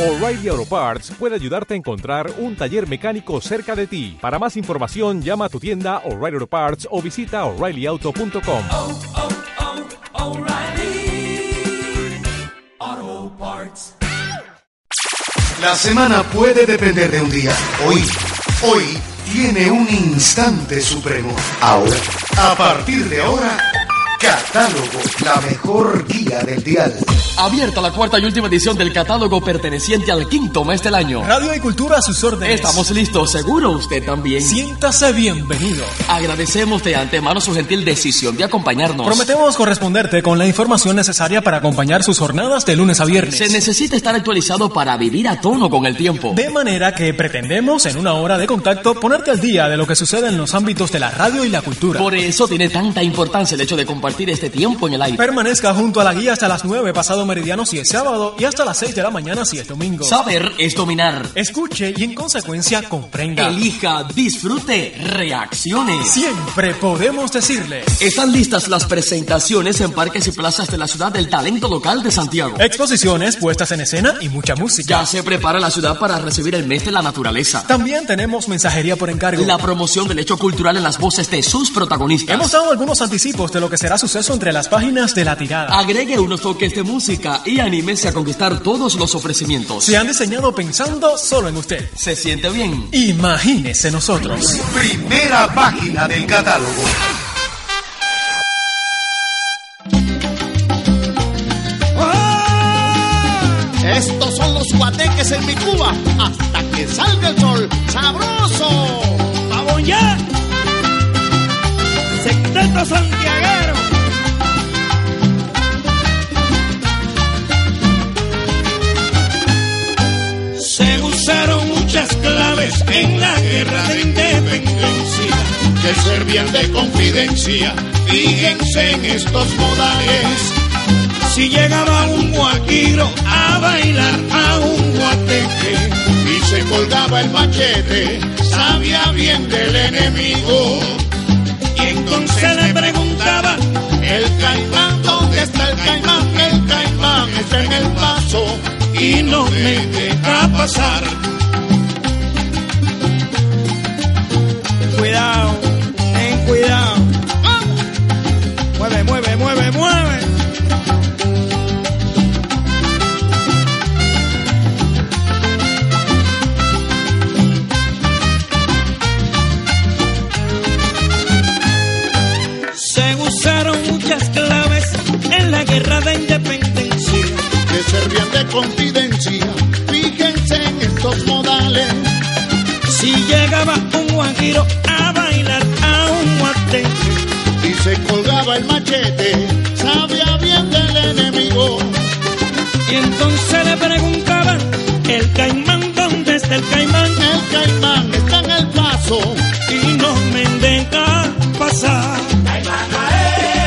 O'Reilly Auto Parts puede ayudarte a encontrar un taller mecánico cerca de ti. Para más información, llama a tu tienda O'Reilly Auto Parts o visita oreillyauto.com. oh, oh, Parts. La semana puede depender de un día. Hoy, hoy tiene un instante supremo. Ahora, a partir de ahora, catálogo, la mejor guía del dial. Abierta la cuarta y última edición del catálogo perteneciente al quinto mes del año. Radio y Cultura a sus órdenes. Estamos listos, seguro usted también. Siéntase bienvenido. Agradecemos de antemano su gentil decisión de acompañarnos. Prometemos corresponderte con la información necesaria para acompañar sus jornadas de lunes a viernes. Se necesita estar actualizado para vivir a tono con el tiempo. De manera que pretendemos en una hora de contacto ponerte al día de lo que sucede en los ámbitos de la radio y la cultura. Por eso tiene tanta importancia el hecho de compartir este tiempo en el aire. Permanezca junto a la guía hasta las 9 pasado meridiano si es sábado y hasta las 6 de la mañana si es domingo. Saber es dominar. Escuche y en consecuencia comprenda. Elija, disfrute, reaccione. Siempre podemos decirle. Están listas las presentaciones en parques y plazas de la ciudad del talento local de Santiago. Exposiciones, puestas en escena y mucha música. Ya se prepara la ciudad para recibir el mes de la naturaleza. También tenemos mensajería por encargo. La promoción del hecho cultural en las voces de sus protagonistas. Hemos dado algunos anticipos de lo que será suceso entre las páginas de la tirada. Agregue unos toques de música y anímese a conquistar todos los ofrecimientos. Se han diseñado pensando solo en usted. ¿Se siente bien? Imagínese nosotros. Primera página del catálogo. Estos son los guateques en mi Cuba hasta que salga el sol. ¡Sabroso! ¡Vamos ya! Secteto Santiaguero. Servían de confidencia. Fíjense en estos modales. Si llegaba un guaquiro a bailar a un guateque Y se colgaba el machete. Sabía bien del enemigo. y entonces le preguntaba El caimán, ¿dónde está el caimán? El caimán está en el paso y no me deja pasar. Mueve, mueve, mueve, mueve. Se usaron muchas claves en la guerra de independencia. que servían de confidencia. Fíjense en estos modales. Si llegaba un guajiro a bailar a un guateque y se colgaba el machete, sabía bien del enemigo. y entonces le preguntaban, el caimán, ¿dónde está el caimán? El caimán está en el paso Y no me deja pasar. Óyelo.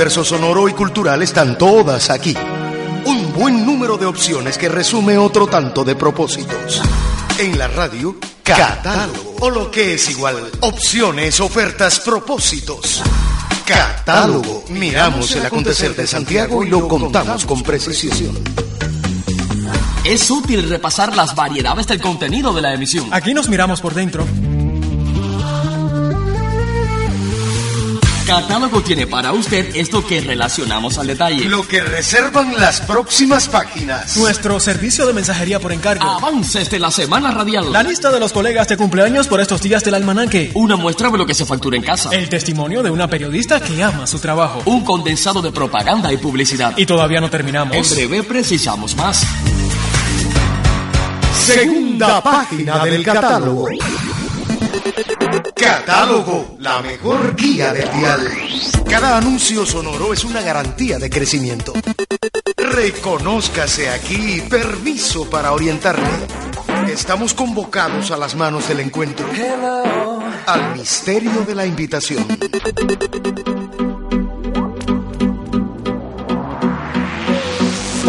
Universo sonoro y cultural están todas aquí. Un buen número de opciones que resume otro tanto de propósitos. En la radio, catálogo. O lo que es igual, opciones, ofertas, propósitos. Catálogo. Miramos el acontecer de Santiago y lo contamos con precisión. Es útil repasar las variedades del contenido de la emisión. Aquí nos miramos por dentro. Catálogo tiene para usted esto que relacionamos al detalle. Lo que reservan las próximas páginas. Nuestro servicio de mensajería por encargo. Avances de la semana radial. La lista de los colegas de cumpleaños por estos días del almanaque. Una muestra de lo que se factura en casa. El testimonio de una periodista que ama su trabajo. Un condensado de propaganda y publicidad. Y todavía no En terminamos. breve precisamos más. Segunda página del catálogo. Catálogo, la mejor guía del dial. Cada anuncio sonoro es una garantía de crecimiento. Reconózcase aquí, permiso para orientarle. Estamos convocados a las manos del encuentro. Al misterio de la invitación.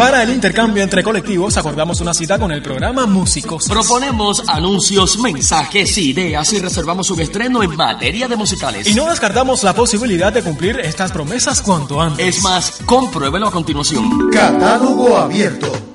Para el intercambio entre colectivos acordamos una cita con el programa Músicos. Proponemos anuncios, mensajes, ideas y reservamos un estreno en materia de musicales. Y no descartamos la posibilidad de cumplir estas promesas cuanto antes. Es más, compruébelo a continuación. Catálogo abierto.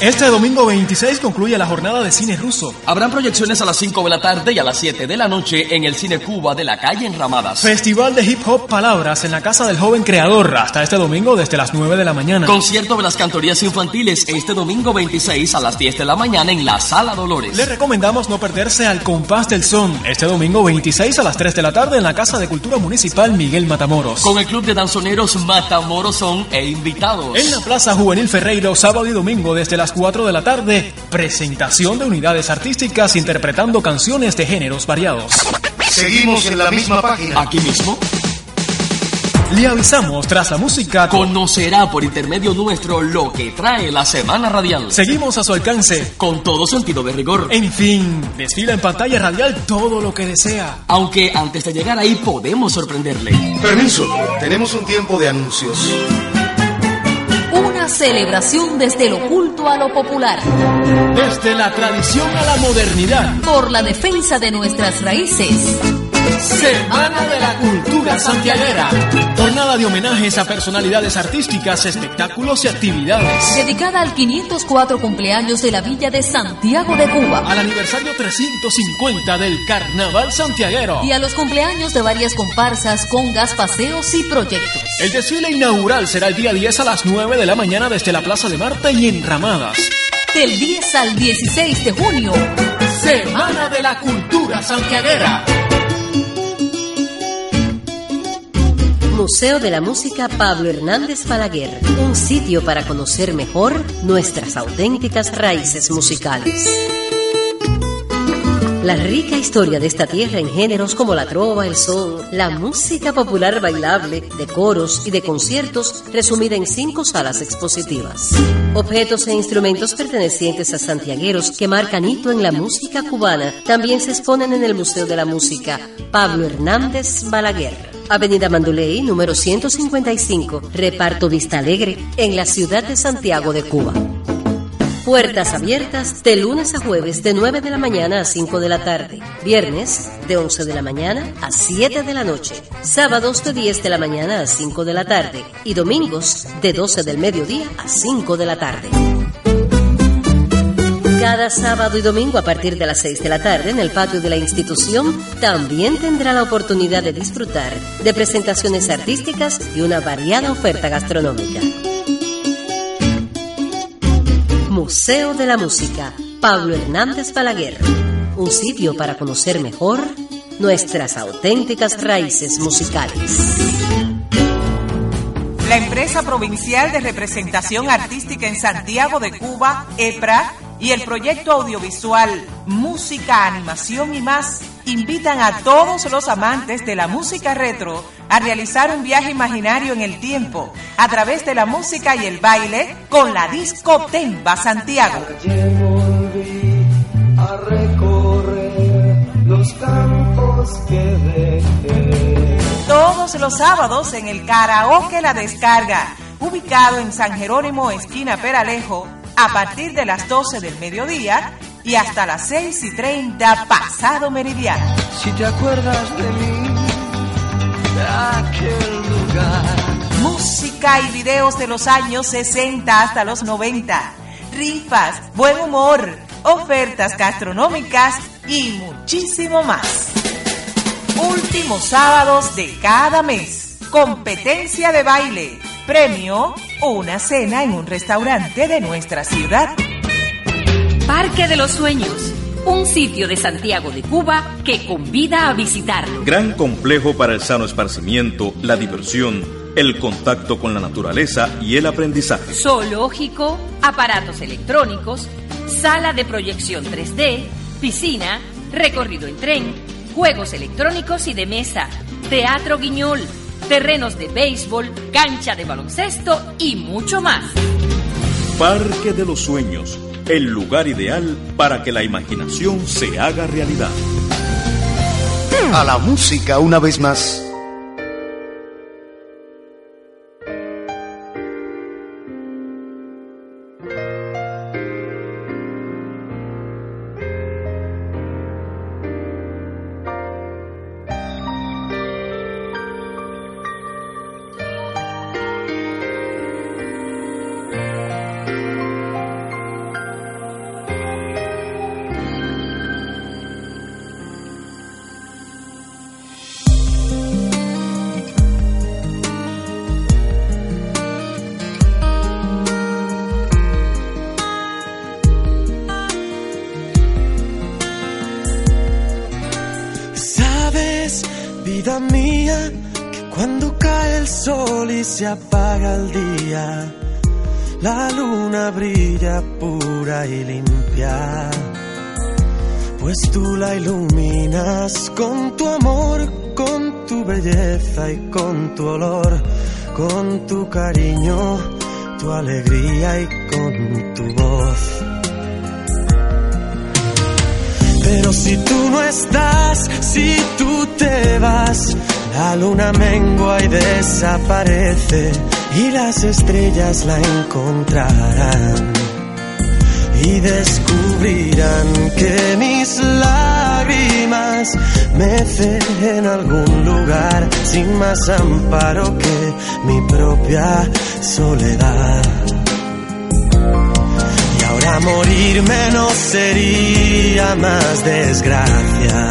Este domingo 26 concluye la jornada de cine ruso. Habrán proyecciones a las 5 de la tarde y a las 7 de la noche en el Cine Cuba de la calle Enramadas. Festival de Hip Hop Palabras en la Casa del Joven Creador hasta este domingo desde las 9 de la mañana. Concierto de las cantorías infantiles este domingo 26 a las 10 de la mañana en la Sala Dolores. Le recomendamos no perderse al Compás del Son este domingo 26 a las 3 de la tarde en la Casa de Cultura Municipal Miguel Matamoros. Con el Club de Danzoneros Matamoros son e invitados. En la Plaza Juvenil Ferreiro, sábado y domingo desde las 4 de la tarde, presentación de unidades artísticas interpretando canciones de géneros variados. Seguimos en la misma página. Aquí mismo Le avisamos tras la música. Con... conocerá por intermedio nuestro lo que trae la semana radial. Seguimos a su alcance. Con todo sentido de rigor. En fin, desfila en pantalla radial todo lo que desea. Aunque antes de llegar ahí podemos sorprenderle. Permiso, tenemos un tiempo de anuncios. Celebración desde lo oculto a lo popular. Desde la tradición a la modernidad. Por la defensa de nuestras raíces. Semana de la Cultura Santiaguera. Jornada de homenajes a personalidades artísticas, espectáculos y actividades. Dedicada al 504 cumpleaños de la Villa de Santiago de Cuba. Al aniversario 350 del Carnaval Santiaguero. Y a los cumpleaños de varias comparsas, congas, paseos y proyectos. El desfile inaugural será el día 10 a las 9 de la mañana desde la Plaza de Marte y en Ramadas. Del 10 al 16 de junio. Semana de la Cultura Santiaguera. Museo de la Música Pablo Hernández Balaguer, un sitio para conocer mejor nuestras auténticas raíces musicales. La rica historia de esta tierra en géneros como la trova, el son, la música popular bailable, de coros y de conciertos, resumida en cinco salas expositivas. Objetos e instrumentos pertenecientes a santiagueros que marcan hito en la música cubana también se exponen en el Museo de la Música Pablo Hernández Balaguer. Avenida Manduley, número 155, Reparto Vista Alegre, en la ciudad de Santiago de Cuba. Puertas abiertas de lunes a jueves de 9 de la mañana a 5 de la tarde. Viernes de 11 de la mañana a 7 de la noche. Sábados de 10 de la mañana a 5 de la tarde. Y domingos de 12 del mediodía a 5 de la tarde. Cada sábado y domingo a partir de las 6 de la tarde en el patio de la institución también tendrá la oportunidad de disfrutar de presentaciones artísticas y una variada oferta gastronómica. Museo de la Música Pablo Hernández Balaguer. Un sitio para conocer mejor nuestras auténticas raíces musicales. La empresa provincial de representación artística en Santiago de Cuba, EPRA, y el proyecto audiovisual Música, Animación y más invitan a todos los amantes de la música retro a realizar un viaje imaginario en el tiempo a través de la música y el baile con la Disco Temba Santiago. a recorrer los campos que Todos los sábados en el Karaoke La Descarga, ubicado en San Jerónimo, esquina Peralejo, a partir de las 12 del mediodía y hasta las 6 y 30 pasado meridiano. Si te acuerdas de mí, de aquel lugar. Música y videos de los años 60 hasta los 90. Rifas, buen humor, ofertas gastronómicas y muchísimo más. Últimos sábados de cada mes. Competencia de baile. Premio, una cena en un restaurante de nuestra ciudad. Parque de los Sueños, un sitio de Santiago de Cuba que convida a visitarlo. Gran complejo para el sano esparcimiento, la diversión, el contacto con la naturaleza y el aprendizaje. Zoológico, aparatos electrónicos, sala de proyección 3D, piscina, recorrido en tren, juegos electrónicos y de mesa, teatro guiñol, terrenos de béisbol, cancha de baloncesto y mucho más. Parque de los Sueños, el lugar ideal para que la imaginación se haga realidad. A la música una vez más. Tú la iluminas con tu amor, con tu belleza y con tu olor, con tu cariño, tu alegría y con tu voz. Pero si tú no estás, si tú te vas, La luna mengua y desaparece y las estrellas la encontrarán y descubrirán que mis lágrimas mecen en algún lugar sin más amparo que mi propia soledad. Y ahora morirme no sería más desgracia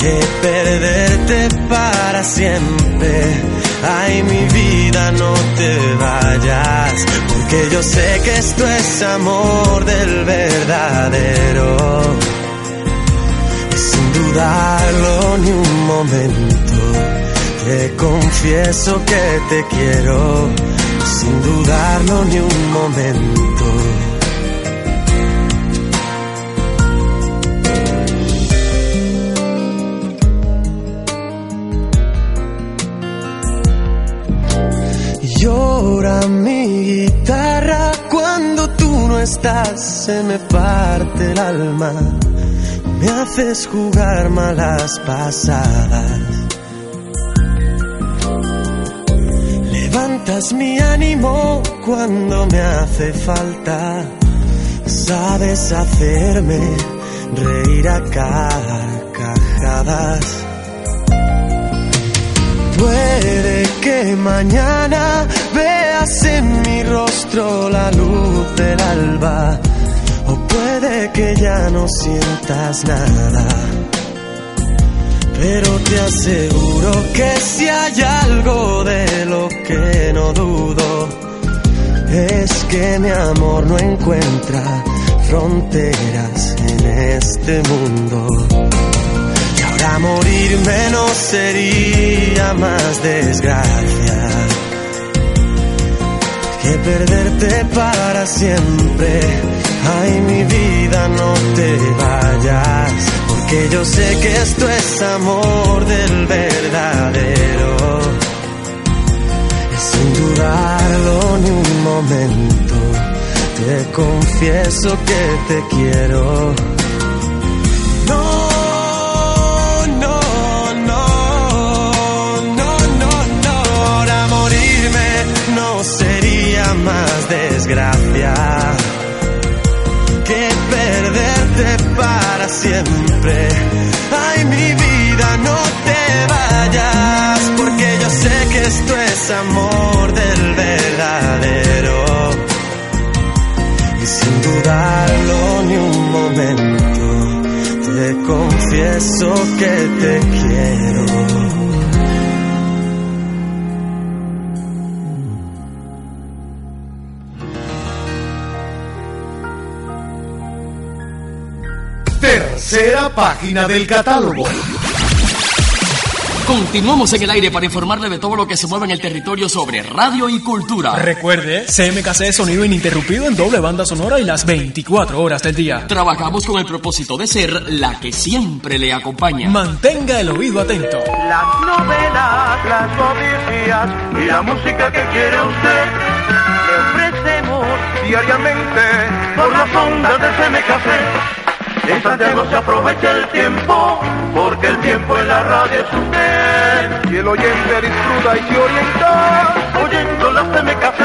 que perderte para siempre. Ay, mi vida, no te vayas, porque yo sé que esto es amor del verdadero. Y sin dudarlo ni un momento, te confieso que te quiero, sin dudarlo ni un momento. Llora mi guitarra cuando tú no estás, se me parte el alma, me haces jugar malas pasadas. Levantas mi ánimo cuando me hace falta, sabes hacerme reír a carcajadas. Que mañana veas en mi rostro la luz del alba, o puede que ya no sientas nada. Pero te aseguro que si hay algo de lo que no dudo, es que mi amor no encuentra fronteras en este mundo. Y ahora morirme no sería más desgracia que perderte para siempre. Ay, mi vida, no te vayas, porque yo sé que esto es amor del verdadero. Y sin dudarlo ni un momento, te confieso que te quiero. No, desgracia que perderte para siempre. Ay, mi vida, no te vayas, porque yo sé que esto es amor del verdadero. Y sin dudarlo ni un momento, te confieso que te quiero. Tercera página del catálogo. Continuamos en el aire para informarle de todo lo que se mueve en el territorio sobre radio y cultura. Recuerde, CMKC sonido ininterrumpido en doble banda sonora y las 24 horas del día. Trabajamos con el propósito de ser la que siempre le acompaña. Mantenga el oído atento. Las novelas, las noticias y la música que quiere usted le ofrecemos diariamente por las ondas de CMKC. En Santiago se aprovecha el tiempo, porque el tiempo en la radio es usted. Y el oyente disfruta y se orienta, oyendo la CMKC,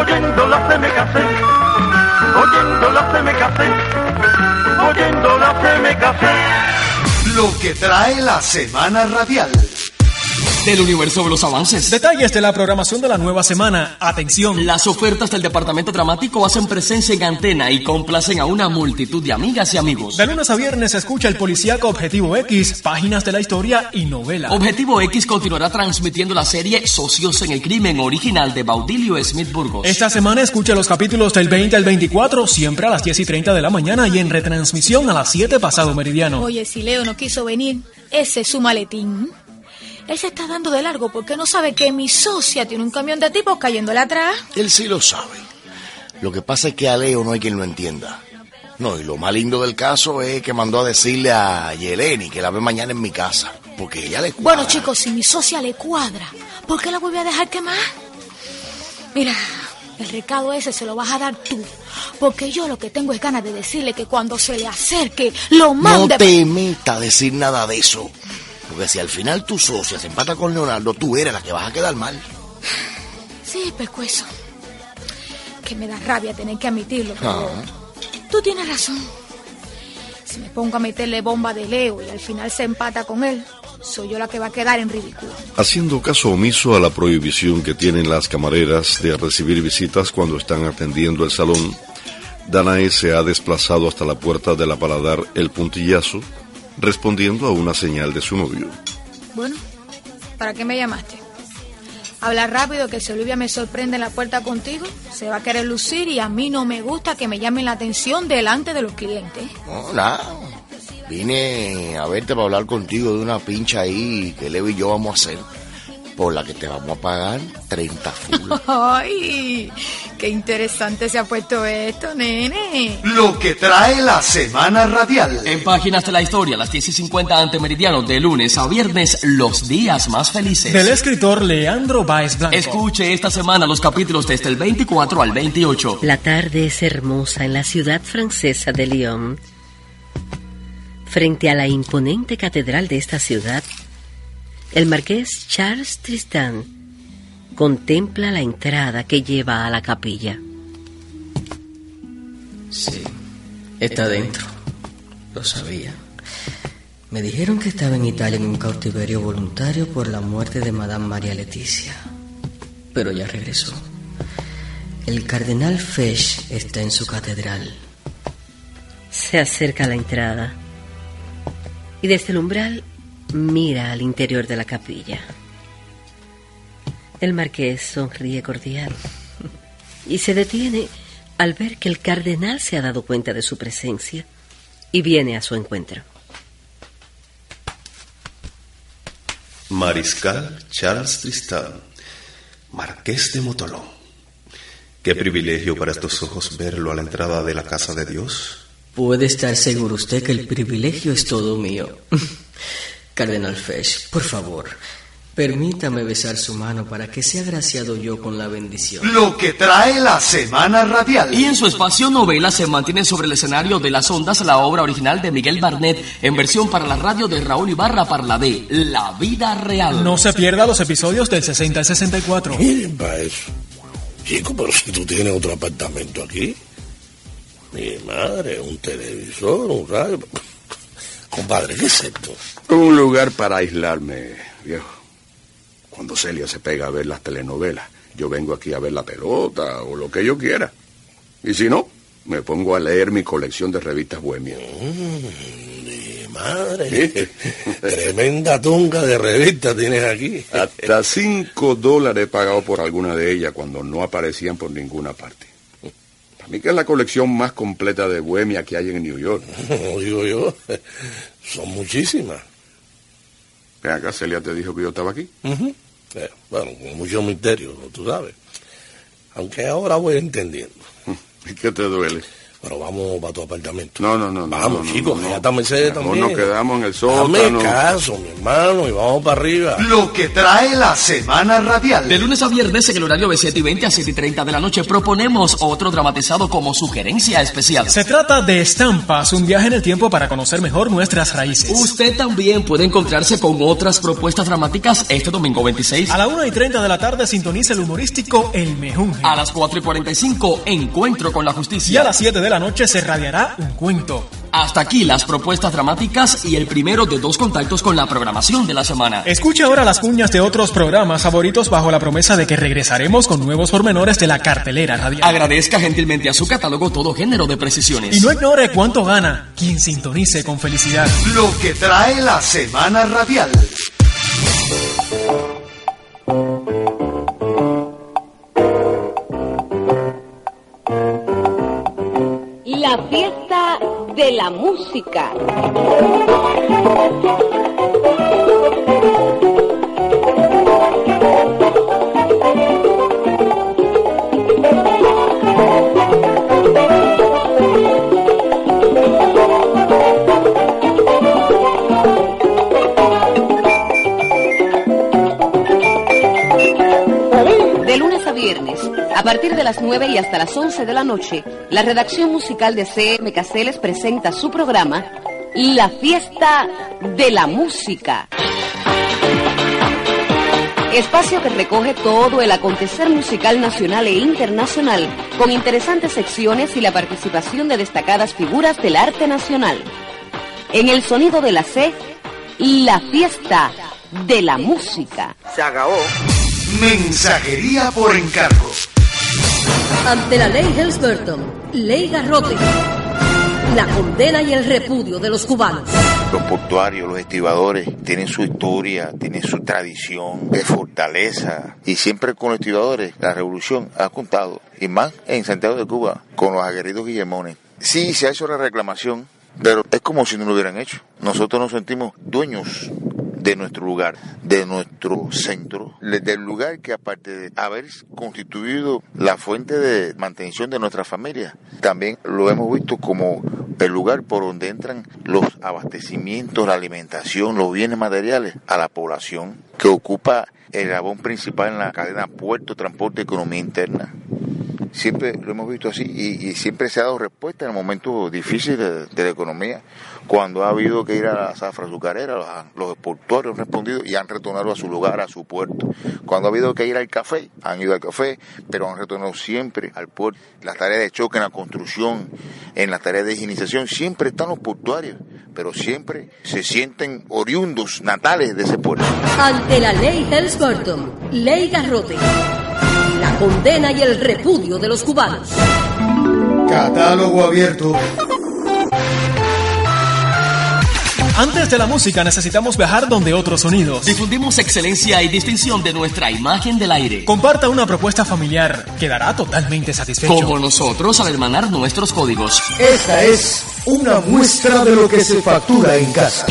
oyendo la CMKC, oyendo la CMKC, oyendo la CMKC. Lo que trae la semana radial. Del universo de los avances. Detalles de la programación de la nueva semana. Atención. Las ofertas del departamento dramático hacen presencia en antena y complacen a una multitud de amigas y amigos. De lunes a viernes se escucha el policíaco Objetivo X, páginas de la historia y novela. Objetivo X continuará transmitiendo la serie Socios en el Crimen original de Baudilio Smith Burgos. Esta semana escucha los capítulos del 20 al 24, siempre a las 10 y 30 de la mañana y en retransmisión a las 7 pasado meridiano. Oye, si Leo no quiso venir, ese es su maletín. Él se está dando de largo porque no sabe que mi socia tiene un camión de tipos cayéndole atrás. Él sí lo sabe. Lo que pasa es que a Leo no hay quien lo entienda. No, y lo más lindo del caso es que mandó a decirle a Yeleni que la ve mañana en mi casa. Porque ella le cuadra. Bueno, chicos, si mi socia le cuadra, ¿por qué la vuelve a dejar quemar? Mira, el recado ese se lo vas a dar tú. Porque yo lo que tengo es ganas de decirle que cuando se le acerque, lo No mande. te metas a decir nada de eso. Porque si al final tu socia se empata con Leonardo, tú eres la que vas a quedar mal. Sí, pescuezo. Que me da rabia tener que admitirlo, pero Ah. tú tienes razón. Si me pongo a meterle bomba de Leo y al final se empata con él, soy yo la que va a quedar en ridículo. Haciendo caso omiso a la prohibición que tienen las camareras de recibir visitas cuando están atendiendo el salón, Danae se ha desplazado hasta la puerta de la paladar El Puntillazo, respondiendo a una señal de su novio. Bueno, ¿para qué me llamaste? Habla rápido que si Olivia me sorprende en la puerta contigo, se va a querer lucir y a mí no me gusta que me llamen la atención delante de los clientes. No, nada. Vine a verte para hablar contigo de una pincha ahí que Leo y yo vamos a hacer. Por la que te vamos a pagar 30 full. ¡Ay! ¡Qué interesante se ha puesto esto, nene! Lo que trae la semana radial. En páginas de la historia, las 10 y 50 ante meridiano, de lunes a viernes, los días más felices. Del escritor Leandro Baez Blanco. Escuche esta semana los capítulos desde el 24 al 28. La tarde es hermosa en la ciudad francesa de Lyon. Frente a la imponente catedral de esta ciudad, el marqués Charles Tristan contempla la entrada que lleva a la capilla. Sí, está dentro. Lo sabía. Me dijeron que estaba en Italia en un cautiverio voluntario por la muerte de Madame María Leticia. Pero ya regresó. El cardenal Fesch está en su catedral. Se acerca a la entrada y desde el umbral mira al interior de la capilla. El marqués sonríe cordial y se detiene al ver que el cardenal se ha dado cuenta de su presencia y viene a su encuentro. Mariscal Charles Tristán, Marqués de Motolón. Qué privilegio para estos ojos verlo a la entrada de la casa de Dios. Puede estar seguro usted que el privilegio es todo mío. Cardenal Fesch, por favor, permítame besar su mano para que sea agraciado yo con la bendición. Lo que trae la semana radial. Y en su espacio novela se mantiene sobre el escenario de las ondas la obra original de Miguel Barnett en versión para la radio de Raúl Ibarra para la de La Vida Real. No se pierda los episodios del 60 al 64. Miren para eso. Chico, pero si tú tienes otro apartamento aquí. Mi madre, un televisor, un radio. Compadre, ¿qué es esto? Un lugar para aislarme, viejo. Cuando Celia se pega a ver las telenovelas, yo vengo aquí a ver la pelota o lo que yo quiera. Y si no, me pongo a leer mi colección de revistas bohemias. Mi madre. Tremenda tunga de revista tienes aquí. Hasta cinco dólares he pagado por alguna de ellas cuando no aparecían por ninguna parte. Para mí que es la colección más completa de bohemia que hay en New York. No digo yo. Son muchísimas. Ven acá, Celia te dijo que yo estaba aquí. Ujú. Eh, bueno, con mucho misterio, tú sabes. Aunque ahora voy entendiendo. ¿Y qué te duele? Pero vamos para tu apartamento. No, no, no. Vamos, no, chicos, no, no. ya está Mercedes también. nos quedamos en el Dame sótano. caso, mi hermano, y vamos para arriba. Lo que trae la semana radial. De lunes a viernes en el horario de 7 y 20 a 7 y 30 de la noche proponemos otro dramatizado como sugerencia especial. Se trata de Estampas, un viaje en el tiempo para conocer mejor nuestras raíces. Usted también puede encontrarse con otras propuestas dramáticas este domingo 26. A la 1 y 30 de la tarde sintoniza el humorístico El Mejunje. A las 4 y 45, Encuentro con la Justicia. Y a las 7 de la noche se radiará un cuento. Hasta aquí las propuestas dramáticas y el primero de dos contactos con la programación de la semana. Escuche ahora las cuñas de otros programas favoritos bajo la promesa de que regresaremos con nuevos pormenores de la cartelera radial. Agradezca gentilmente a su catálogo todo género de precisiones. Y no ignore cuánto gana quien sintonice con felicidad. Lo que trae la semana radial. La fiesta de la música. A partir de las 9 y hasta las 11 de la noche, la redacción musical de CM Caseles presenta su programa La Fiesta de la Música. Espacio que recoge todo el acontecer musical nacional e internacional, con interesantes secciones y la participación de destacadas figuras del arte nacional. En el sonido de la C, la fiesta de la música. Se. Mensajería por encargo. Ante la ley Helms-Burton, ley Garrote, la condena y el repudio de los cubanos. Los portuarios, los estibadores, tienen su historia, tienen su tradición de fortaleza. Y siempre con los estibadores, la revolución ha contado. Y más en Santiago de Cuba, con los aguerridos guillemones. Sí, se ha hecho la reclamación, pero es como si no lo hubieran hecho. Nosotros nos sentimos dueños de nuestro lugar, de nuestro centro, del lugar que aparte de haber constituido la fuente de mantención de nuestra familia, también lo hemos visto como el lugar por donde entran los abastecimientos, la alimentación, los bienes materiales a la población que ocupa el labón principal en la cadena puerto, transporte, economía interna siempre lo hemos visto así y, siempre se ha dado respuesta en momentos difíciles de, la economía. Cuando ha habido que ir a la zafra azucarera, los, los portuarios han respondido y han retornado a su lugar, a su puerto. Cuando ha habido que ir al café, han ido al café, pero han retornado siempre al puerto. Las tareas de choque en la construcción, en las tareas de higienización, siempre están los portuarios, pero siempre se sienten oriundos, natales de ese puerto. Ante la ley Helms-Burton, ley Garrote la condena y el repudio de los cubanos. Catálogo abierto. Antes de la música necesitamos viajar donde otros sonidos. Difundimos excelencia y distinción de nuestra imagen del aire. Comparta una propuesta familiar, quedará totalmente satisfecho. Como nosotros al hermanar nuestros códigos. Esta es una muestra de lo que se factura en casa.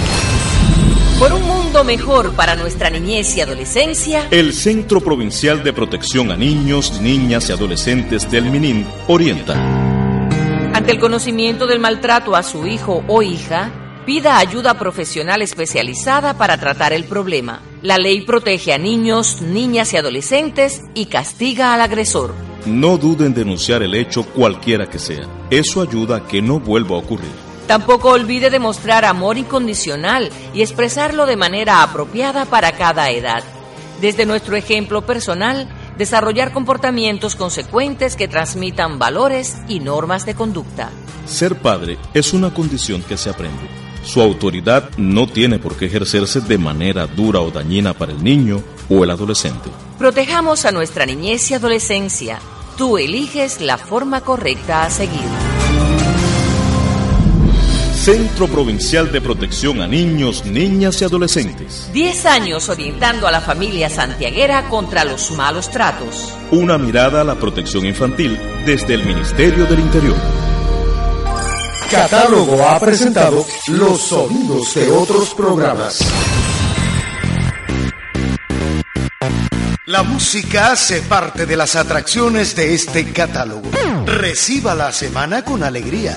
Por un mundo mejor para nuestra niñez y adolescencia, el Centro Provincial de Protección a Niños, Niñas y Adolescentes del MININ orienta. Ante el conocimiento del maltrato a su hijo o hija, pida ayuda profesional especializada para tratar el problema. La ley protege a niños, niñas y adolescentes y castiga al agresor. No duden en denunciar el hecho cualquiera que sea. Eso ayuda a que no vuelva a ocurrir. Tampoco olvide demostrar amor incondicional y expresarlo de manera apropiada para cada edad. Desde nuestro ejemplo personal, desarrollar comportamientos consecuentes que transmitan valores y normas de conducta. Ser padre es una condición que se aprende. Su autoridad no tiene por qué ejercerse de manera dura o dañina para el niño o el adolescente. Protejamos a nuestra niñez y adolescencia. Tú eliges la forma correcta a seguir. Centro Provincial de Protección a Niños, Niñas y Adolescentes. Diez años orientando a la familia santiaguera contra los malos tratos. Una mirada a la protección infantil desde el Ministerio del Interior. Catálogo ha presentado los sonidos de otros programas. La música hace parte de las atracciones de este catálogo. Reciba la semana con alegría.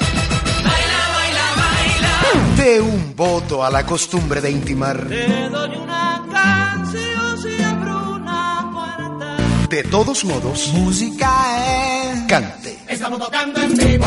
De un voto a la costumbre de intimar. Te doy una canción, siempre una puerta. De todos modos, Música es. cante. Estamos tocando en vivo.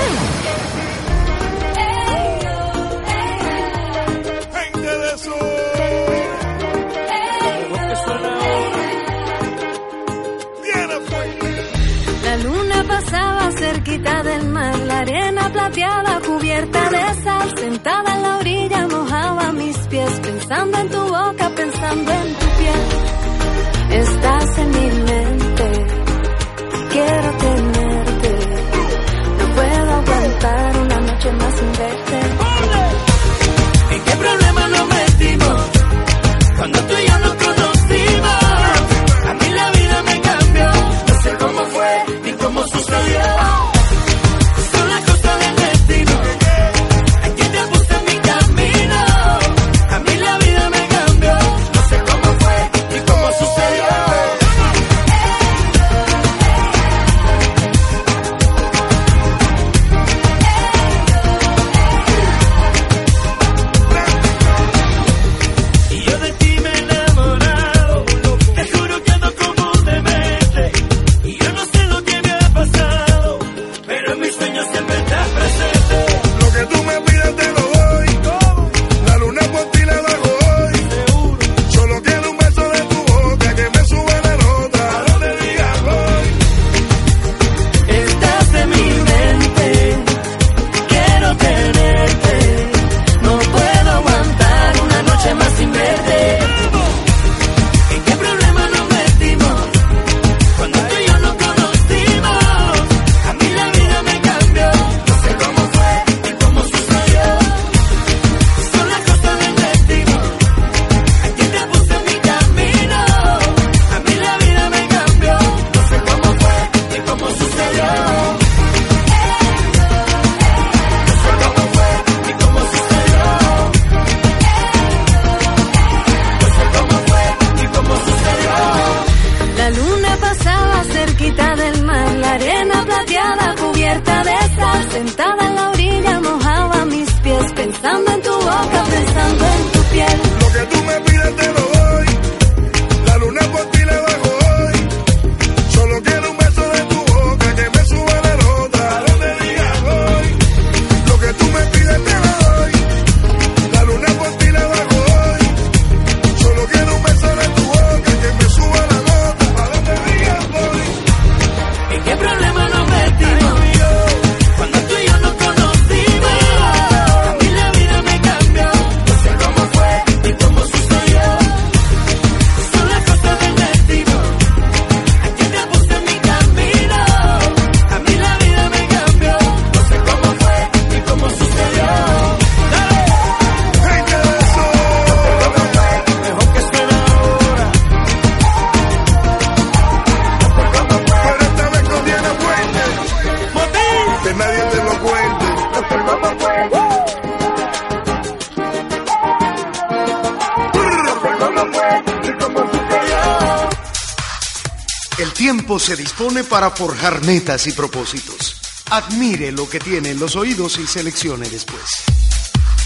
Para forjar metas y propósitos. Admire lo que tiene en los oídos y seleccione después.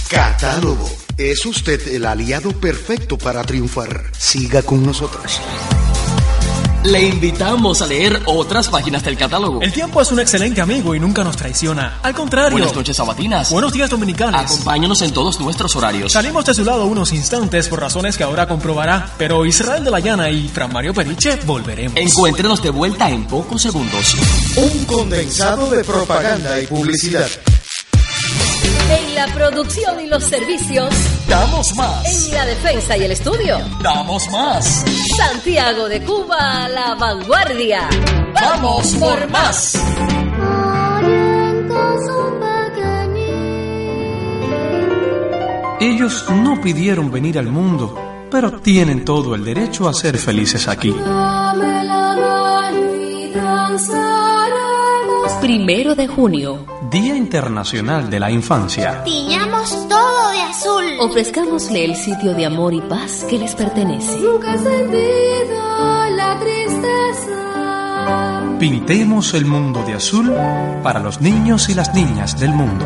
Catálogo. Es usted el aliado perfecto para triunfar. Siga con nosotros. Le invitamos a leer otras páginas del catálogo. El tiempo es un excelente amigo y nunca nos traiciona. Al contrario. Buenas noches sabatinas. Buenos días dominicales. Acompáñanos en todos nuestros horarios. Salimos de su lado unos instantes por razones que ahora comprobará, pero Israel de la Llana y Fran Mario Periche volveremos. Encuéntrenos de vuelta en pocos segundos. Un condensado de propaganda y publicidad. En la producción y los servicios. Damos más. En la defensa y el estudio. Damos más. Santiago de Cuba a la vanguardia. Vamos por más. Ellos no pidieron venir al mundo, pero tienen todo el derecho a ser felices aquí. Primero de junio. Día Internacional de la Infancia. Tiñamos todo de azul. Ofrezcámosle el sitio de amor y paz que les pertenece. Nunca he sentido la tristeza. Pintemos el mundo de azul para los niños y las niñas del mundo.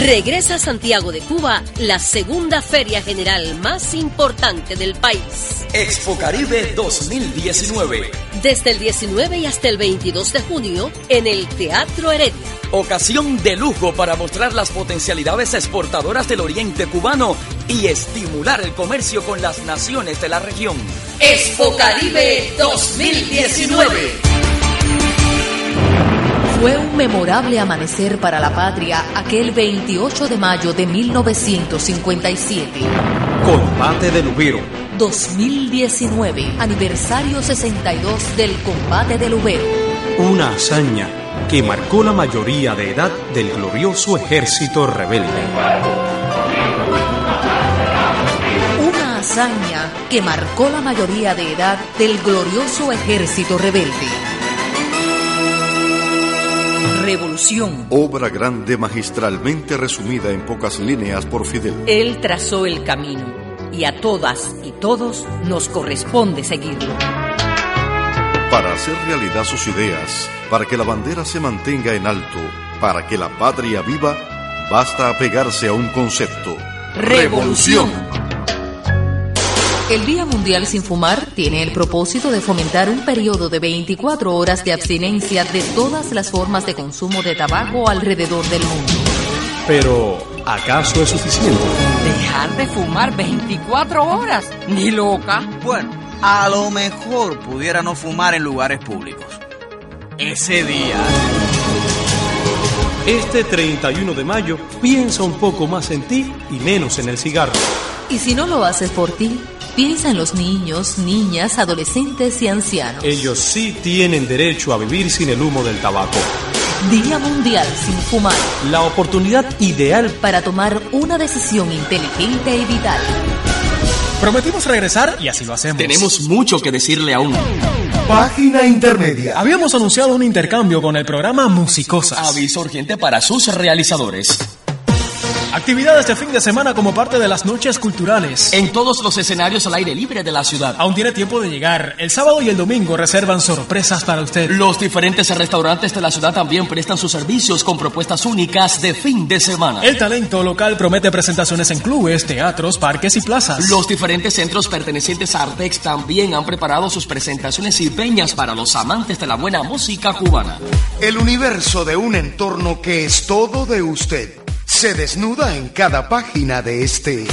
Regresa a Santiago de Cuba la segunda feria general más importante del país. Expo Caribe 2019. Desde el 19 y hasta el 22 de junio en el Teatro Heredia. Ocasión de lujo para mostrar las potencialidades exportadoras del oriente cubano y estimular el comercio con las naciones de la región. Expo Caribe 2019. Fue un memorable amanecer para la patria aquel 28 de mayo de 1957. Combate de Lubero. 2019, aniversario 62 del combate de Lubero. Una hazaña que marcó la mayoría de edad del glorioso ejército rebelde. Una hazaña que marcó la mayoría de edad del glorioso ejército rebelde. Revolución. Obra grande magistralmente resumida en pocas líneas por Fidel. Él trazó el camino y a todas y todos nos corresponde seguirlo. Para hacer realidad sus ideas, para que la bandera se mantenga en alto, para que la patria viva, basta apegarse a un concepto. Revolución. El Día Mundial sin Fumar tiene el propósito de fomentar un periodo de 24 horas de abstinencia de todas las formas de consumo de tabaco alrededor del mundo. Pero, ¿acaso es suficiente? Dejar de fumar 24 horas. Ni loca. Bueno, a lo mejor pudiera no fumar en lugares públicos. Ese día. Este 31 de mayo, piensa un poco más en ti y menos en el cigarro. Y si no lo haces por ti, piensa en los niños, niñas, adolescentes y ancianos. Ellos sí tienen derecho a vivir sin el humo del tabaco. Día Mundial sin fumar. La oportunidad ideal para tomar una decisión inteligente y vital. Prometimos regresar y así lo hacemos. Tenemos mucho que decirle aún. Página intermedia. Habíamos anunciado un intercambio con el programa Musicosas. Aviso urgente para sus realizadores. Actividades de fin de semana como parte de las noches culturales. En todos los escenarios al aire libre de la ciudad. Aún tiene tiempo de llegar. El sábado y el domingo reservan sorpresas para usted. Los diferentes restaurantes de la ciudad también prestan sus servicios con propuestas únicas de fin de semana. El talento local promete presentaciones en clubes, teatros, parques y plazas. Los diferentes centros pertenecientes a Artex también han preparado sus presentaciones y peñas para los amantes de la buena música cubana. El universo de un entorno que es todo de usted se desnuda en cada página de este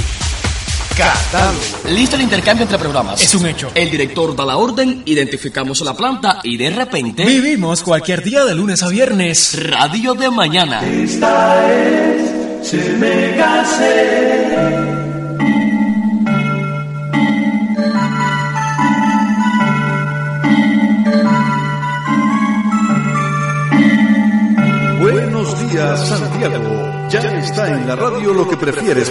catálogo. Listo el intercambio entre programas. Es un hecho. El director da la orden, identificamos la planta y de repente... Vivimos cualquier día de lunes a viernes. Radio de mañana. Esta es, se me casé. Buenos días, Santiago. Ya está en la radio lo que prefieres.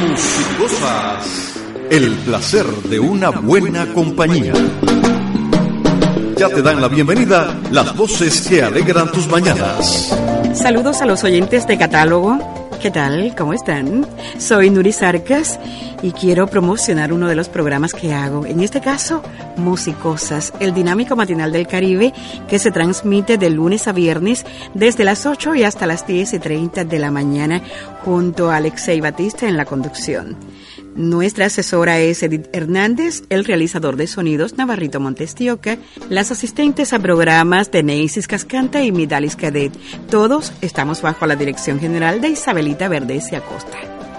Musicosas. El placer de una buena compañía. Ya te dan la bienvenida las voces que alegran tus mañanas. Saludos a los oyentes de catálogo ¿Qué tal? ¿Cómo están? Soy Nuris Arcas y quiero promocionar uno de los programas que hago. En este caso, Musicosas, el dinámico matinal del Caribe que se transmite de lunes a viernes desde las 8 y hasta las 10 y 30 de la mañana junto a Alexei Batista en la conducción. Nuestra asesora es Edith Hernández, el realizador de sonidos Navarrito Montestioca, las asistentes a programas de Neisis Cascanta y Midalis Cadet. Todos estamos bajo la dirección general de Isabelita Verdes y Acosta.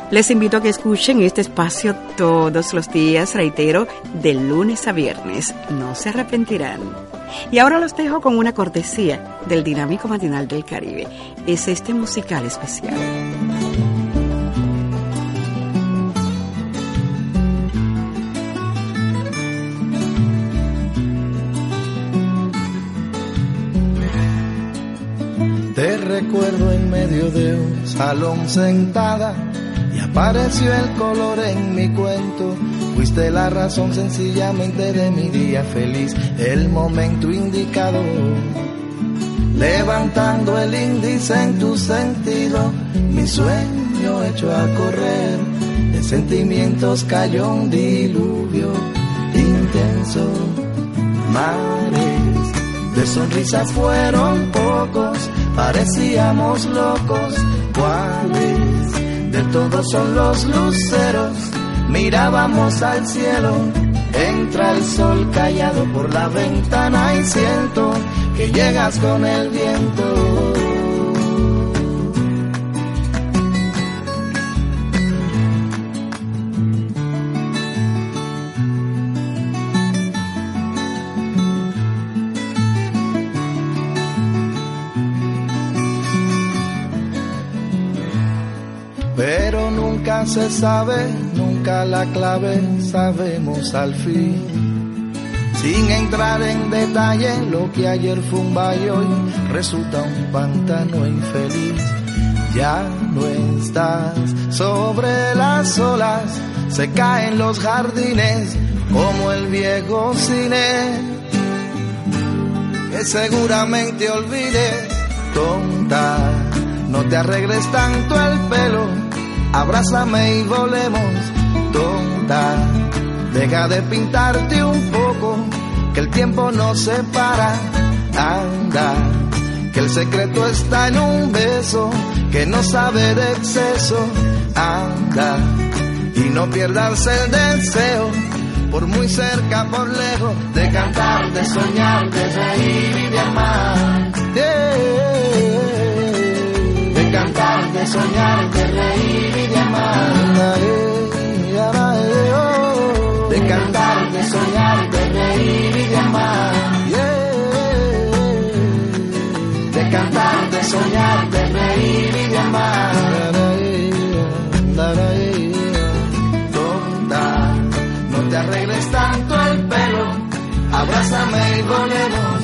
Les invito a que escuchen este espacio todos los días, reitero, de lunes a viernes. No se arrepentirán. Y ahora los dejo con una cortesía del Dinámico Matinal del Caribe. Es este musical especial. Te recuerdo en medio de un salón sentada y apareció el color en mi cuento. Fuiste la razón sencillamente de mi día feliz, el momento indicado. Levantando el índice en tu sentido, mi sueño hecho a correr. De sentimientos cayó un diluvio intenso. Mares de sonrisas fueron pocos parecíamos locos, cuáles de todos son los luceros, mirábamos al cielo, entra el sol callado por la ventana y siento que llegas con el viento. Se sabe, nunca la clave sabemos al fin. Sin entrar en detalle, lo que ayer fue un valle hoy resulta un pantano infeliz. Ya no estás sobre las olas, se caen los jardines como el viejo cine. Que seguramente olvides, tonta, no te arregles tanto el pelo, abrázame y volemos, tonta. Deja de pintarte un poco, que el tiempo no se para, anda. Que el secreto está en un beso, que no sabe de exceso, anda. Y no pierdas el deseo, por muy cerca, por lejos, de cantar, de soñar, de reír y de amar. De cantar, de soñar, de reír de cantar, de soñar, de reír y de amar. De cantar, de soñar, de reír y de amar. Tonta, no te arregles tanto el pelo, abrázame y volemos.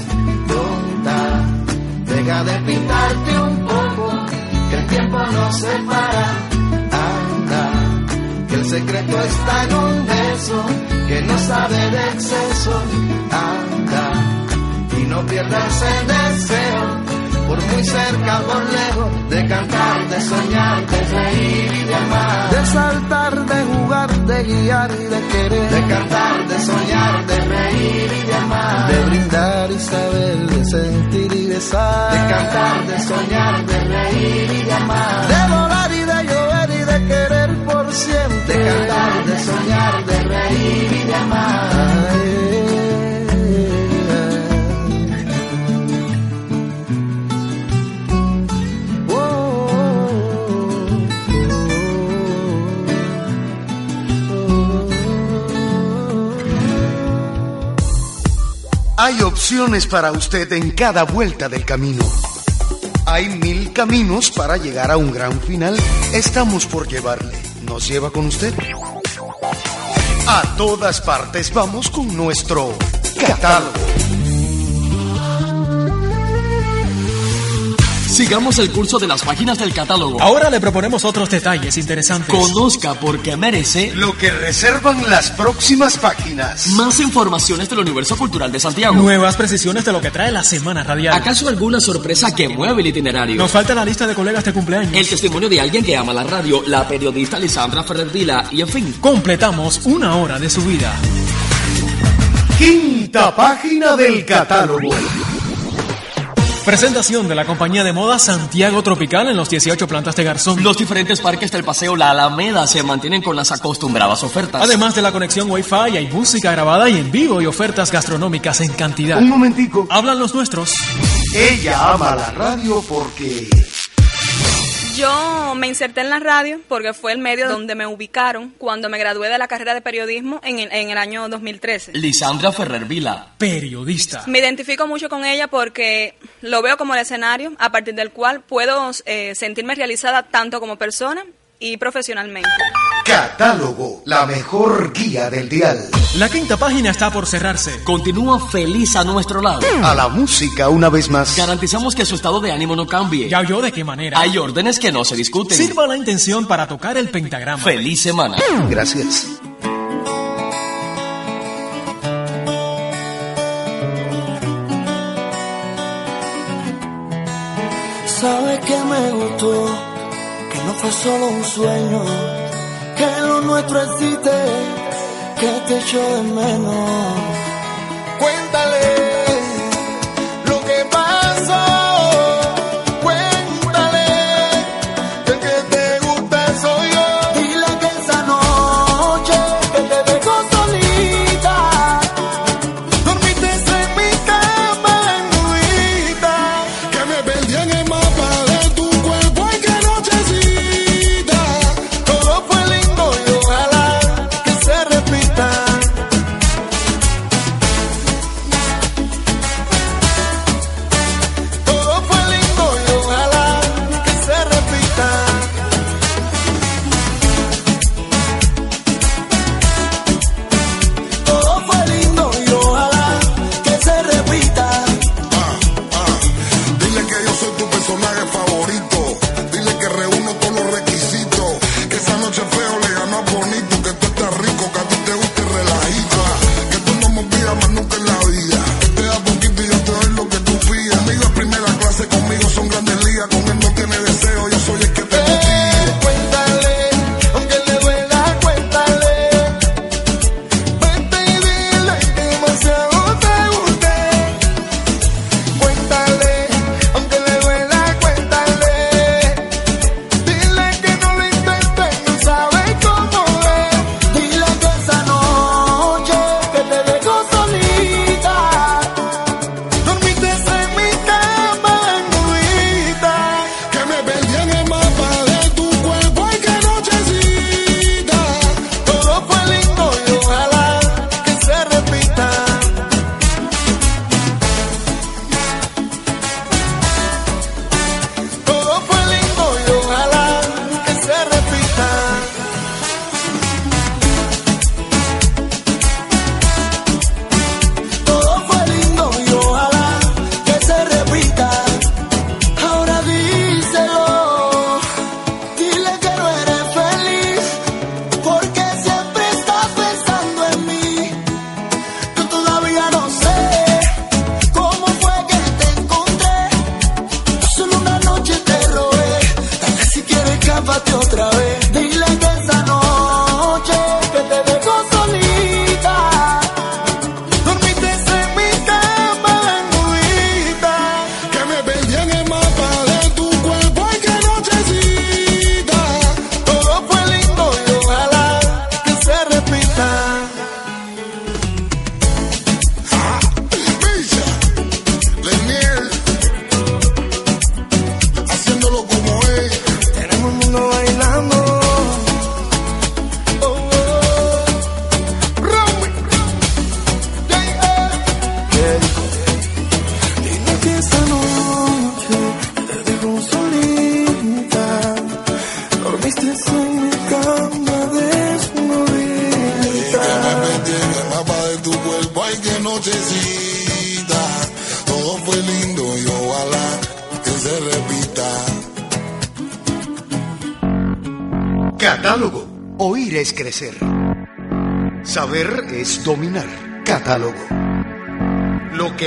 Tonta, deja de pintarte un poco que el tiempo no se para. Secreto está en un beso que no sabe de exceso. Anda, y no pierdas el deseo. Por muy cerca, por lejos, de cantar, de soñar, de reír y de amar. De saltar, de jugar, de guiar y de querer. De cantar, de soñar, de reír y de amar. De brindar y saber, de sentir y besar. De cantar, de soñar, de reír y de amar. De cantar, de soñar, de reír y de amar. Hay opciones para usted en cada vuelta del camino. Hay mil caminos para llegar a un gran final. Estamos por llevarle. ¿Nos lleva con usted? A todas partes vamos con nuestro catálogo. Sigamos el curso de las páginas del catálogo. Ahora le proponemos otros detalles interesantes. Conozca porque merece lo que reservan las próximas páginas. Más informaciones del universo cultural de Santiago. Nuevas precisiones de lo que trae la semana radial. ¿Acaso alguna sorpresa que mueve el itinerario? Nos falta la lista de colegas de cumpleaños. El testimonio de alguien que ama la radio, la periodista Lisandra Ferrer Vila y en fin. Completamos una hora de su vida. Quinta página del catálogo. Presentación de la compañía de moda Santiago Tropical en los 18 plantas de Garzón. Los diferentes parques del paseo La Alameda se mantienen con las acostumbradas ofertas. Además de la conexión Wi-Fi, hay música grabada y en vivo y ofertas gastronómicas en cantidad. Un momentico. Hablan los nuestros. Ella ama la radio porque... Yo me inserté en la radio porque fue el medio donde me ubicaron cuando me gradué de la carrera de periodismo en el, en el año 2013. Lisandra Ferrer Vila. Periodista. Me identifico mucho con ella porque lo veo como el escenario a partir del cual puedo eh, sentirme realizada tanto como persona y profesionalmente. Catálogo, la mejor guía del dial. La quinta página está por cerrarse. Continúa feliz a nuestro lado. A la música una vez más. Garantizamos que su estado de ánimo no cambie. ¿Ya oyó de qué manera? Hay órdenes que no se discuten. Sirva la intención para tocar el pentagrama. Feliz semana. Gracias. Sabes que me gustó, no fue solo un sueño, que lo nuestro existe, que te echo de menos. Cuéntale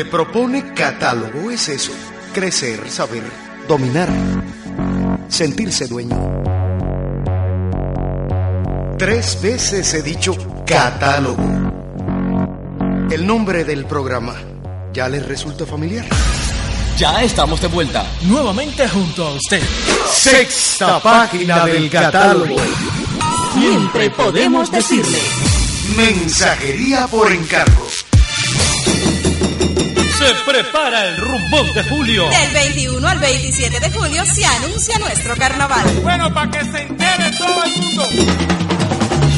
que propone catálogo es eso. Crecer, saber, dominar. Sentirse dueño. Tres veces he dicho catálogo. El nombre del programa. ¿Ya les resulta familiar? Ya estamos de vuelta, nuevamente junto a usted. Sexta página del catálogo. Siempre podemos decirle. Mensajería por encargo. Se prepara el rumbón de julio. Del 21 al 27 de julio se anuncia nuestro carnaval. Bueno, para que se entere todo el mundo.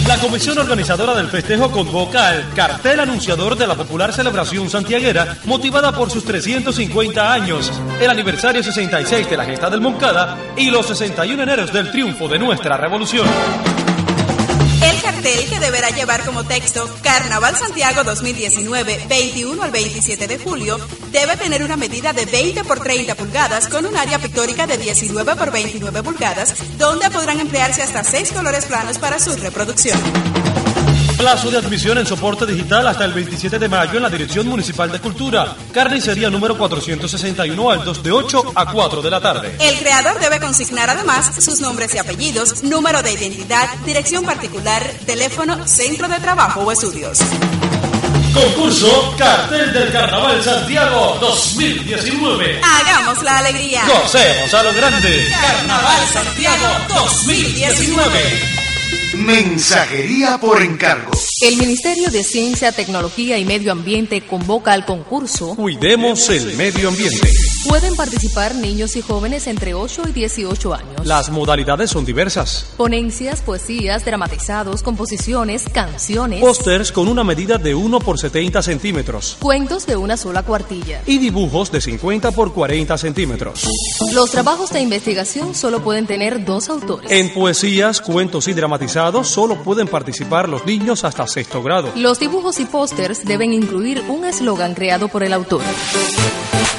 La comisión organizadora del festejo convoca al cartel anunciador de la popular celebración santiaguera, motivada por sus 350 años, el aniversario 66 de la gesta del Moncada y los 61 eneros del triunfo de nuestra revolución. El cartel que deberá llevar como texto Carnaval Santiago 2019, 21 al 27 de julio, debe tener una medida de 20 por 30 pulgadas con un área pictórica de 19 por 29 pulgadas, donde podrán emplearse hasta 6 colores planos para su reproducción. Plazo de admisión en soporte digital hasta el 27 de mayo en la Dirección Municipal de Cultura. Carnicería número 461 al 2 de 8 a 4 de la tarde. El creador debe consignar además sus nombres y apellidos, número de identidad, dirección particular, teléfono, centro de trabajo o estudios. Concurso Cartel del Carnaval Santiago 2019. Hagamos la alegría. Gocemos a lo grande. Carnaval Santiago 2019. Mensajería por encargo. El Ministerio de Ciencia, Tecnología y Medio Ambiente convoca al concurso Cuidemos el medio ambiente. Pueden participar niños y jóvenes entre 8 y 18 años. Las modalidades son diversas. Ponencias, poesías, dramatizados, composiciones, canciones. Pósters con una medida de 1 por 70 centímetros. Cuentos de una sola cuartilla. Y dibujos de 50 por 40 centímetros. Los trabajos de investigación solo pueden tener dos autores. En poesías, cuentos y dramatizados solo pueden participar los niños hasta sexto grado. Los dibujos y pósters deben incluir un eslogan creado por el autor.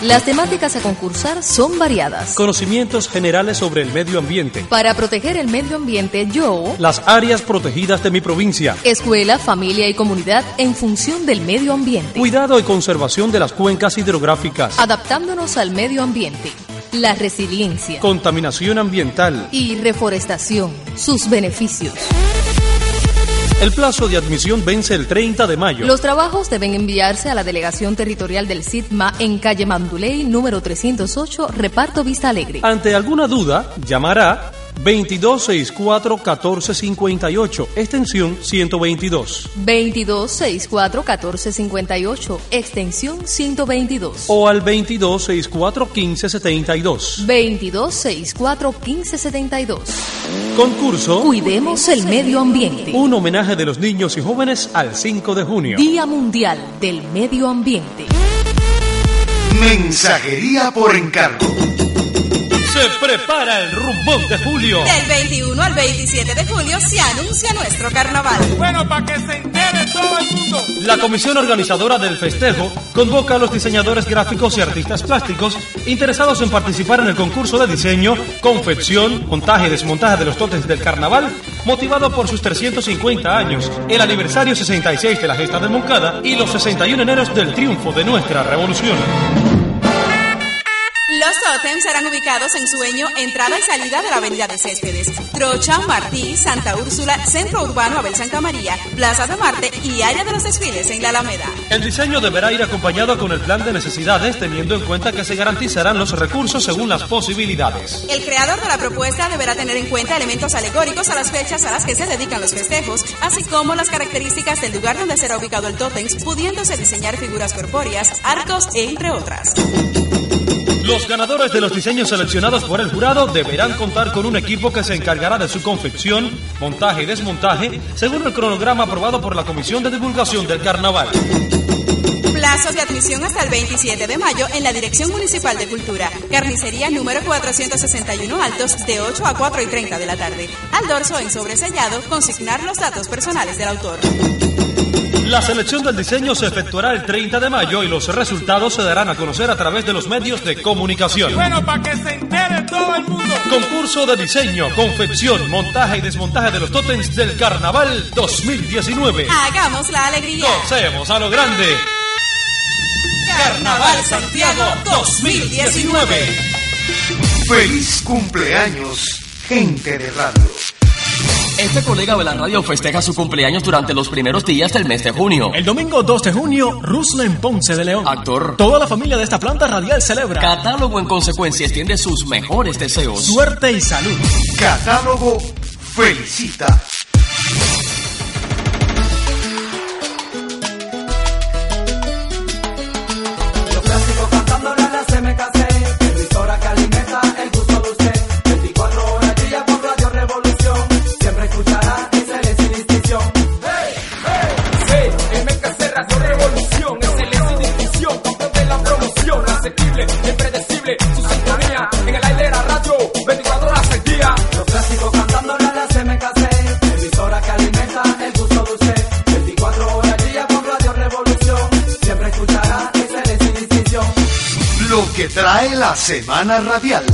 Las temáticas a concursar son variadas. Conocimientos generales sobre el medio ambiente. Para proteger el medio ambiente, yo... Las áreas protegidas de mi provincia. Escuela, familia y comunidad en función del medio ambiente. Cuidado y conservación de las cuencas hidrográficas. Adaptándonos al medio ambiente. La resiliencia. Contaminación ambiental. Y reforestación. Sus beneficios. El plazo de admisión vence el 30 de mayo. Los trabajos deben enviarse a la Delegación Territorial del SIDMA en calle Manduley, número 308, Reparto Vista Alegre. Ante alguna duda, llamará 2264-1458, extensión 122. 2264-1458, extensión 122. O al 2264-1572. 2264-1572. Concurso Cuidemos el medio ambiente. Un homenaje de los niños y jóvenes al 5 de junio. Día Mundial del Medio Ambiente. Mensajería por encargo. Se prepara el rumbón de julio. Del 21 al 27 de julio se anuncia nuestro carnaval. Bueno, para que se entere todo el mundo. La comisión organizadora del festejo convoca a los diseñadores gráficos y artistas plásticos interesados en participar en el concurso de diseño, confección, montaje y desmontaje de los totes del carnaval, motivado por sus 350 años, el aniversario 66 de la gesta de Moncada y los 61 eneros del triunfo de nuestra revolución. Los tótems serán ubicados en Sueño, entrada y salida de la Avenida de Céspedes, Trocha, Martí, Santa Úrsula, Centro Urbano Abel Santa María, Plaza de Marte y área de los desfiles en la Alameda. El diseño deberá ir acompañado con el plan de necesidades, teniendo en cuenta que se garantizarán los recursos según las posibilidades. El creador de la propuesta deberá tener en cuenta elementos alegóricos a las fechas a las que se dedican los festejos, así como las características del lugar donde será ubicado el tótem, pudiéndose diseñar figuras corpóreas, arcos, entre otras. Los ganadores de los diseños seleccionados por el jurado deberán contar con un equipo que se encargará de su confección, montaje y desmontaje, según el cronograma aprobado por la Comisión de Divulgación del Carnaval. Plazos de admisión hasta el 27 de mayo en la Dirección Municipal de Cultura. Carnicería número 461 Altos de 8 a 4 y 30 de la tarde. Al dorso en sobresellado consignar los datos personales del autor. La selección del diseño se efectuará el 30 de mayo y los resultados se darán a conocer a través de los medios de comunicación. Bueno, para que se entere todo el mundo. Concurso de diseño, confección, montaje y desmontaje de los tótems del Carnaval 2019. Hagamos la alegría. Gocemos a lo grande. Carnaval Santiago 2019. Feliz cumpleaños, gente de radio. Este colega de la radio festeja su cumpleaños durante los primeros días del mes de junio. El domingo 2 de junio, Ruslen Ponce de León. Actor. Toda la familia de esta planta radial celebra. Catálogo en consecuencia extiende sus mejores deseos. Suerte y salud. Catálogo felicita. Semana radial.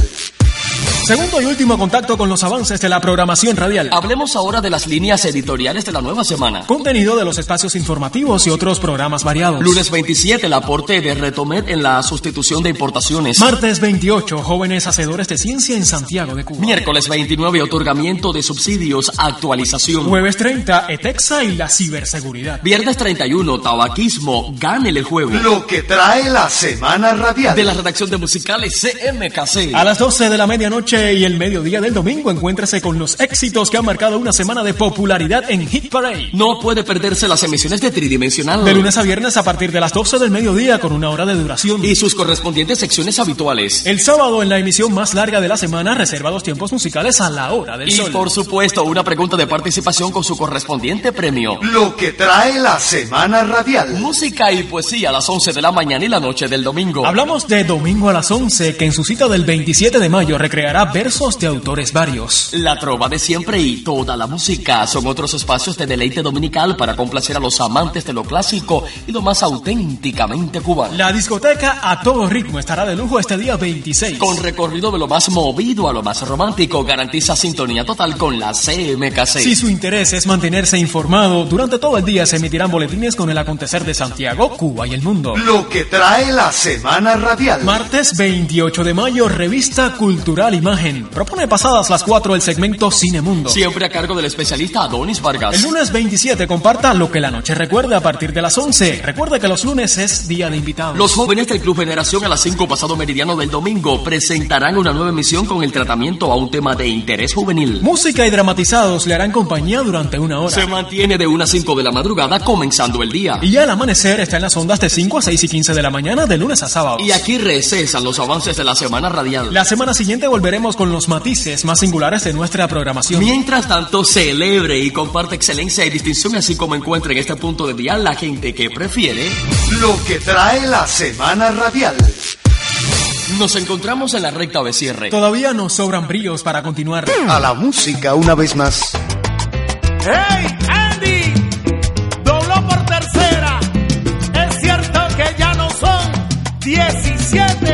Segundo y último contacto con los avances de la programación radial. Hablemos ahora de las líneas editoriales de la nueva semana. Contenido de los espacios informativos y otros programas variados. Lunes 27, el aporte de Retomed en la sustitución de importaciones. Martes 28, jóvenes hacedores de ciencia en Santiago de Cuba. Miércoles 29, otorgamiento de subsidios, actualización. Jueves 30, ETEXA y la ciberseguridad. Viernes 31, tabaquismo, gánele el juego. Lo que trae la semana radial. De la redacción de musicales CMKC. A las 12 de la medianoche y el mediodía del domingo encuéntrese con los éxitos que han marcado una semana de popularidad en Hit Parade. No puede perderse las emisiones de Tridimensional. De lunes a viernes a partir de las 12 del mediodía con una hora de duración. Y sus correspondientes secciones habituales. El sábado en la emisión más larga de la semana reserva dos tiempos musicales a la hora del y sol. Y por supuesto una pregunta de participación con su correspondiente premio. Lo que trae la semana radial. Música y poesía a las 11 de la mañana y la noche del domingo. Hablamos de Domingo a las 11 que en su cita del 27 de mayo recreará versos de autores varios. La trova de siempre y toda la música son otros espacios de deleite dominical para complacer a los amantes de lo clásico y lo más auténticamente cubano. La discoteca a todo ritmo estará de lujo este día 26. Con recorrido de lo más movido a lo más romántico, garantiza sintonía total con la CMKC. Si su interés es mantenerse informado, durante todo el día se emitirán boletines con el acontecer de Santiago, Cuba y el mundo. Lo que trae la semana radial. Martes 28 de mayo, revista Cultural Imagen. Propone pasadas las 4 el segmento Cine Mundo. Siempre a cargo del especialista Adonis Vargas. El lunes 27 comparta lo que la noche recuerda a partir de las 11. Recuerde que los lunes es día de invitados. Los jóvenes del Club Generación a las 5 pasado meridiano del domingo presentarán una nueva emisión con el tratamiento a un tema de interés juvenil. Música y dramatizados le harán compañía durante una hora. Se mantiene de 1 a 5 de la madrugada comenzando el día. Y al amanecer está en las ondas de 5 a 6 y 15 de la mañana de lunes a sábado. Y aquí recesan los avances de la semana radial. La semana siguiente volveremos con los matices más singulares de nuestra programación. Mientras tanto, celebre y comparte excelencia y distinción, así como encuentre en este punto de día la gente que prefiere lo que trae la semana radial. Nos encontramos en la recta de cierre. Todavía nos sobran bríos para continuar. A la música una vez más. ¡Hey, Andy! Dobló por tercera. Es cierto que ya no son 17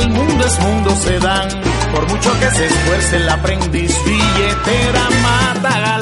el mundo es mundo se dan. Por mucho que se esfuerce el aprendiz, billetera mata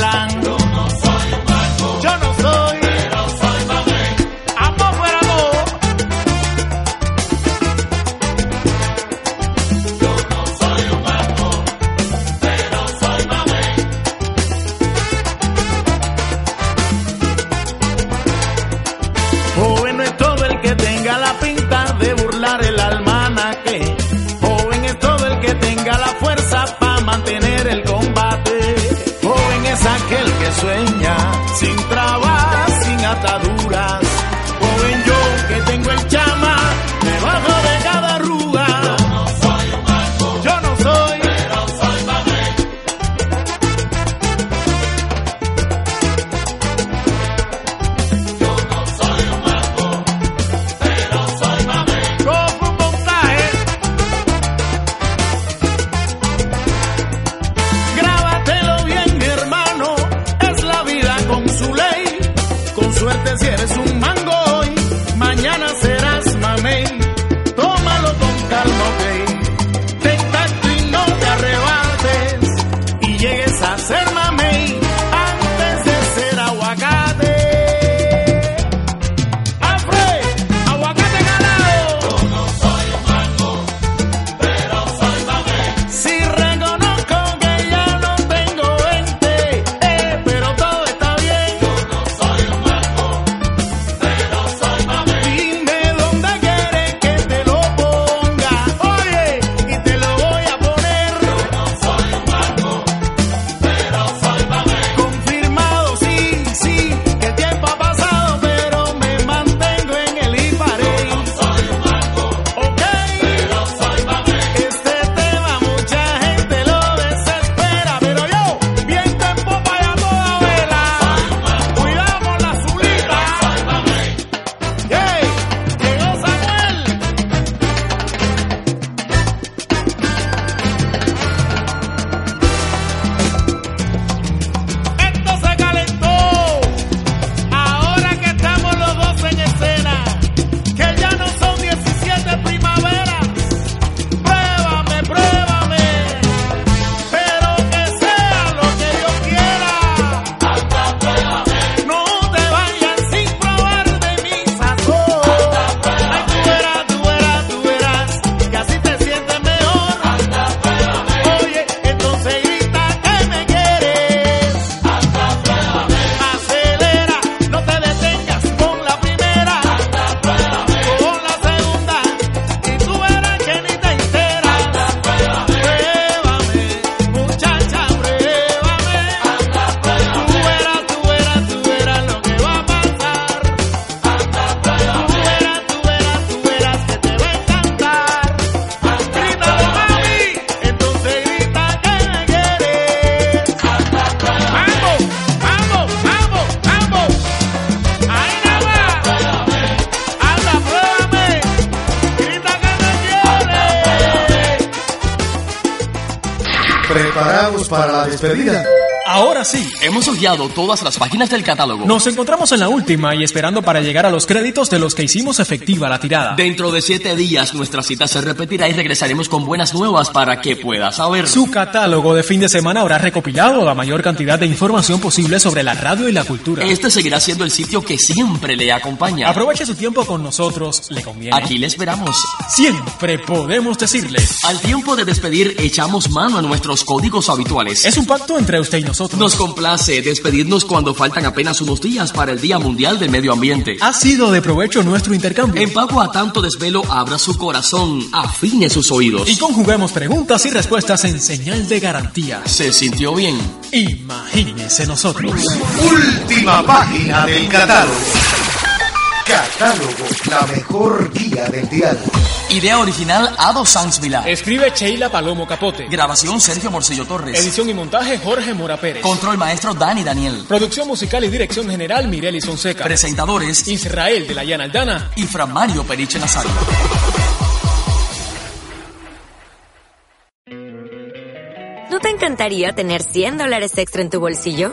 ¿Preparados para la despedida? Ahora sí. Hemos hojeado todas las páginas del catálogo. Nos encontramos en la última y esperando para llegar a los créditos de los que hicimos efectiva la tirada. Dentro de siete días nuestra cita se repetirá y regresaremos con buenas nuevas para que puedas saber. Su catálogo de fin de semana habrá recopilado la mayor cantidad de información posible sobre la radio y la cultura. Este seguirá siendo el sitio que siempre le acompaña. Aproveche su tiempo con nosotros, le conviene. Aquí le esperamos. Siempre podemos decirle. Al tiempo de despedir, echamos mano a nuestros códigos habituales. Es un pacto entre usted y nosotros. Nos complace despedirnos cuando faltan apenas unos días para el Día Mundial del Medio Ambiente. Ha sido de provecho nuestro intercambio. En pago a tanto desvelo, abra su corazón, afine sus oídos. Y conjuguemos preguntas y respuestas en señal de garantía. ¿Se sintió bien? Imagínese nosotros. Última página del catálogo. Catálogo, la mejor guía del dial. Idea original Ado Sanz Vilá. Escribe Sheila Palomo Capote. Grabación Sergio Morcillo Torres. Edición y montaje Jorge Mora Pérez. Control maestro Dani Daniel. Producción musical y dirección general Mireli Sonseca. Presentadores Israel de la Llana Aldana y Fran Mario Periche Nazario. ¿No te encantaría tener 100 dólares extra en tu bolsillo?